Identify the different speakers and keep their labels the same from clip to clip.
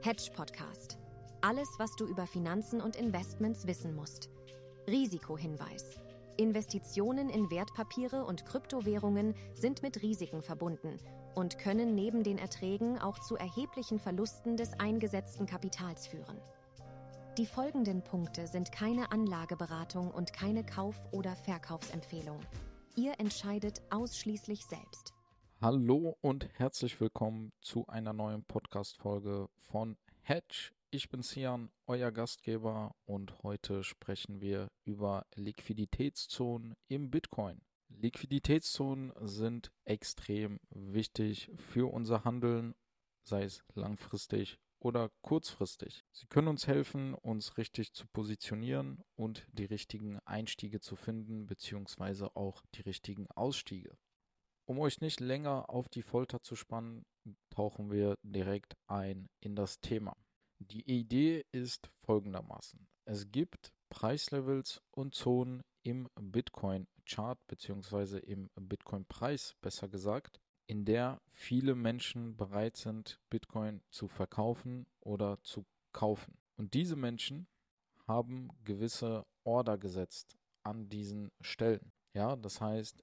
Speaker 1: Hedge Podcast. Alles, was du über Finanzen und Investments wissen musst. Risikohinweis. Investitionen in Wertpapiere und Kryptowährungen sind mit Risiken verbunden und können neben den Erträgen auch zu erheblichen Verlusten des eingesetzten Kapitals führen. Die folgenden Punkte sind keine Anlageberatung und keine Kauf- oder Verkaufsempfehlung. Ihr entscheidet ausschließlich selbst.
Speaker 2: Hallo und herzlich willkommen zu einer neuen Podcast-Folge von Hedge. Ich bin Sian, euer Gastgeber, und heute sprechen wir über Liquiditätszonen im Bitcoin. Liquiditätszonen sind extrem wichtig für unser Handeln, sei es langfristig oder kurzfristig. Sie können uns helfen, uns richtig zu positionieren und die richtigen Einstiege zu finden, beziehungsweise auch die richtigen Ausstiege. Um euch nicht länger auf die Folter zu spannen, tauchen wir direkt ein in das Thema. Die Idee ist folgendermaßen. Es gibt Preislevels und Zonen im Bitcoin-Chart beziehungsweise im Bitcoin-Preis besser gesagt, in der viele Menschen bereit sind, Bitcoin zu verkaufen oder zu kaufen. Und diese Menschen haben gewisse Order gesetzt an diesen Stellen. Ja, das heißt,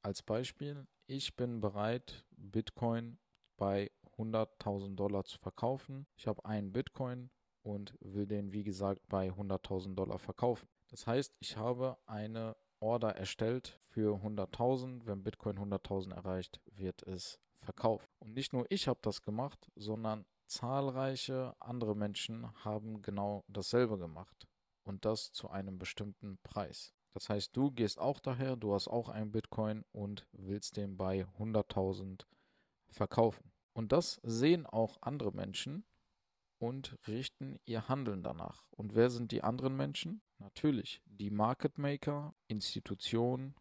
Speaker 2: als Beispiel, ich bin bereit, Bitcoin bei 100.000 Dollar zu verkaufen. Ich habe einen Bitcoin und will den, wie gesagt, bei 100.000 Dollar verkaufen. Das heißt, ich habe eine Order erstellt für 100.000. Wenn Bitcoin 100.000 erreicht, wird es verkauft. Und nicht nur ich habe das gemacht, sondern zahlreiche andere Menschen haben genau dasselbe gemacht. Und das zu einem bestimmten Preis. Das heißt, du gehst auch daher, du hast auch einen Bitcoin und willst den bei 100.000 verkaufen. Und das sehen auch andere Menschen und richten ihr Handeln danach. Und wer sind die anderen Menschen? Natürlich die Market Maker, Institutionen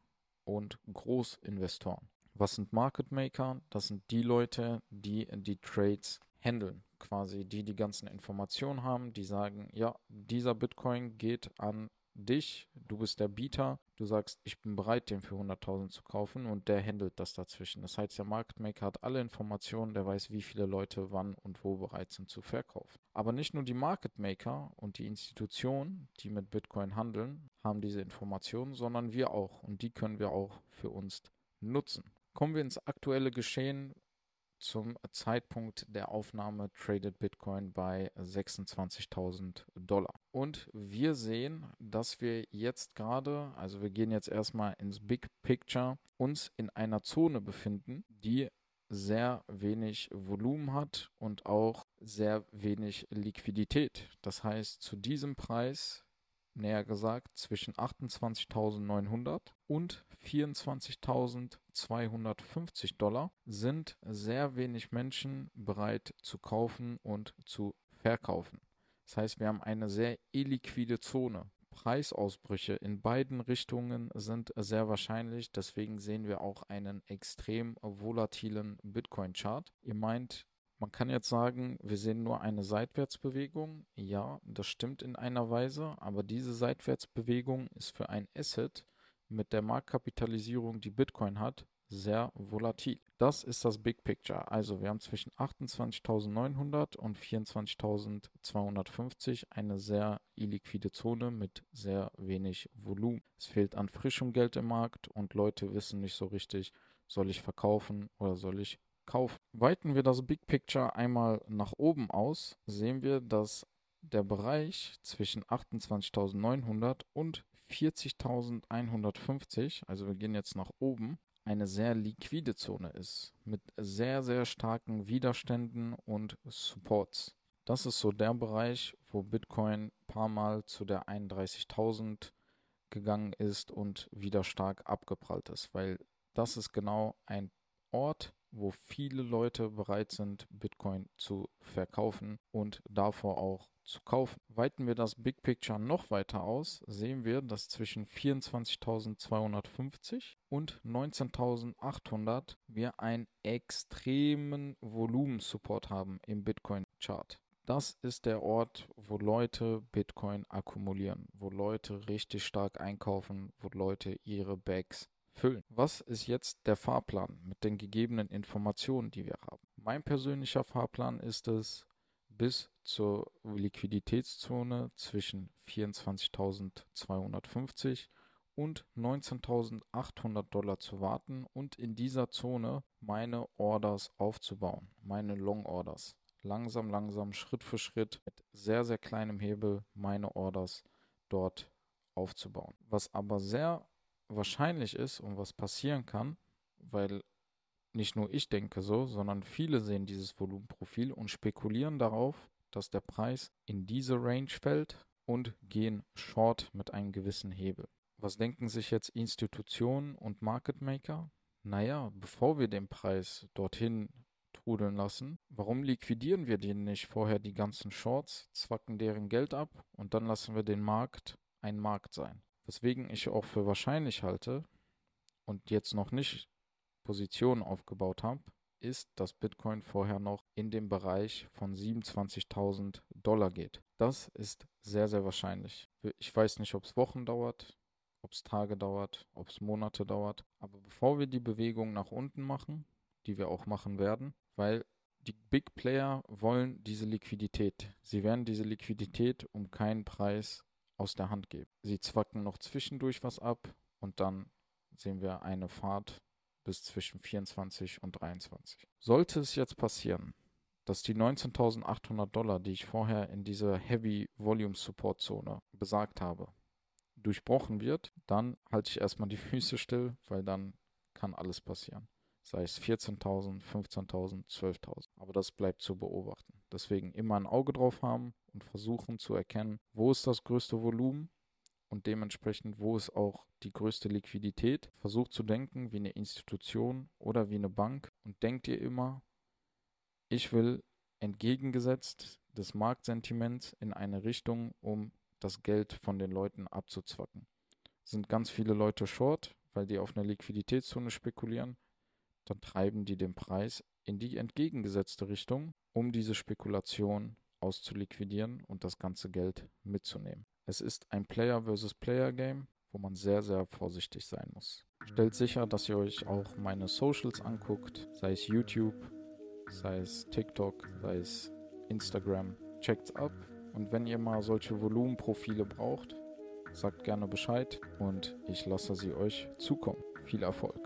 Speaker 2: und Großinvestoren. Was sind Market Maker? Das sind die Leute, die die Trades handeln. Quasi die die ganzen Informationen haben, die sagen, ja, dieser Bitcoin geht an dich, du bist der Bieter, du sagst, ich bin bereit, den für 100.000 zu kaufen und der handelt das dazwischen. Das heißt, der Marktmaker hat alle Informationen, der weiß, wie viele Leute wann und wo bereit sind zu verkaufen. Aber nicht nur die Market Maker und die Institutionen, die mit Bitcoin handeln, haben diese Informationen, sondern wir auch und die können wir auch für uns nutzen. Kommen wir ins aktuelle Geschehen zum Zeitpunkt der Aufnahme tradet Bitcoin bei 26.000 Dollar. Und wir sehen, dass wir jetzt gerade, also wir gehen jetzt erstmal ins Big Picture, uns in einer Zone befinden, die sehr wenig Volumen hat und auch sehr wenig Liquidität. Das heißt, zu diesem Preis näher gesagt zwischen 28.900 und 24.250 Dollar sind sehr wenig Menschen bereit zu kaufen und zu verkaufen. Das heißt, wir haben eine sehr illiquide Zone. Preisausbrüche in beiden Richtungen sind sehr wahrscheinlich. Deswegen sehen wir auch einen extrem volatilen Bitcoin-Chart. Ihr meint, man kann jetzt sagen, wir sehen nur eine Seitwärtsbewegung. Ja, das stimmt in einer Weise, aber diese Seitwärtsbewegung ist für ein Asset mit der Marktkapitalisierung, die Bitcoin hat, sehr volatil. Das ist das Big Picture. Also wir haben zwischen 28.900 und 24.250 eine sehr illiquide Zone mit sehr wenig Volumen. Es fehlt an frischem Geld im Markt und Leute wissen nicht so richtig, soll ich verkaufen oder soll ich kaufen. Weiten wir das Big Picture einmal nach oben aus, sehen wir, dass der Bereich zwischen 28.900 und 40.150, also wir gehen jetzt nach oben, eine sehr liquide Zone ist, mit sehr, sehr starken Widerständen und Supports. Das ist so der Bereich, wo Bitcoin paar Mal zu der 31.000 gegangen ist und wieder stark abgeprallt ist, weil das ist genau ein Ort, wo viele Leute bereit sind, Bitcoin zu verkaufen und davor auch zu kaufen. Weiten wir das Big Picture noch weiter aus, sehen wir, dass zwischen 24.250 und 19.800 wir einen extremen Volumensupport haben im Bitcoin-Chart. Das ist der Ort, wo Leute Bitcoin akkumulieren, wo Leute richtig stark einkaufen, wo Leute ihre Bags füllen. Was ist jetzt der Fahrplan mit den gegebenen Informationen, die wir haben? Mein persönlicher Fahrplan ist es, bis zur Liquiditätszone zwischen 24.250 und 19.800 Dollar zu warten und in dieser Zone meine Orders aufzubauen, meine Long Orders. Langsam, langsam, Schritt für Schritt mit sehr, sehr kleinem Hebel meine Orders dort aufzubauen. Was aber sehr wahrscheinlich ist und was passieren kann, weil nicht nur ich denke so, sondern viele sehen dieses Volumenprofil und spekulieren darauf, dass der Preis in diese Range fällt und gehen short mit einem gewissen Hebel. Was denken sich jetzt Institutionen und Market Maker? Naja, bevor wir den Preis dorthin trudeln lassen, warum liquidieren wir den nicht vorher die ganzen Shorts, zwacken deren Geld ab und dann lassen wir den Markt ein Markt sein? Weswegen ich auch für wahrscheinlich halte und jetzt noch nicht Positionen aufgebaut habe, ist, dass Bitcoin vorher noch in dem Bereich von 27.000 Dollar geht. Das ist sehr, sehr wahrscheinlich. Ich weiß nicht, ob es Wochen dauert, ob es Tage dauert, ob es Monate dauert. Aber bevor wir die Bewegung nach unten machen, die wir auch machen werden, weil die Big Player wollen diese Liquidität. Sie werden diese Liquidität um keinen Preis aus der Hand geben. Sie zwacken noch zwischendurch was ab und dann sehen wir eine Fahrt bis zwischen 24 und 23. Sollte es jetzt passieren, dass die 19.800 Dollar, die ich vorher in dieser Heavy Volume Support Zone besagt habe, durchbrochen wird, dann halte ich erstmal die Füße still, weil dann kann alles passieren. Sei es 14.000, 15.000, 12.000. Aber das bleibt zu beobachten. Deswegen immer ein Auge drauf haben und versuchen zu erkennen, wo ist das größte Volumen und dementsprechend, wo ist auch die größte Liquidität. Versucht zu denken wie eine Institution oder wie eine Bank und denkt ihr immer, ich will entgegengesetzt des Marktsentiments in eine Richtung, um das Geld von den Leuten abzuzwacken. Sind ganz viele Leute short, weil die auf eine Liquiditätszone spekulieren, dann treiben die den Preis in die entgegengesetzte Richtung, um diese Spekulation auszuliquidieren und das ganze Geld mitzunehmen. Es ist ein Player versus Player Game, wo man sehr, sehr vorsichtig sein muss. Stellt sicher, dass ihr euch auch meine Socials anguckt, sei es YouTube, sei es TikTok, sei es Instagram. Checkt's ab und wenn ihr mal solche Volumenprofile braucht, sagt gerne Bescheid und ich lasse sie euch zukommen. Viel Erfolg!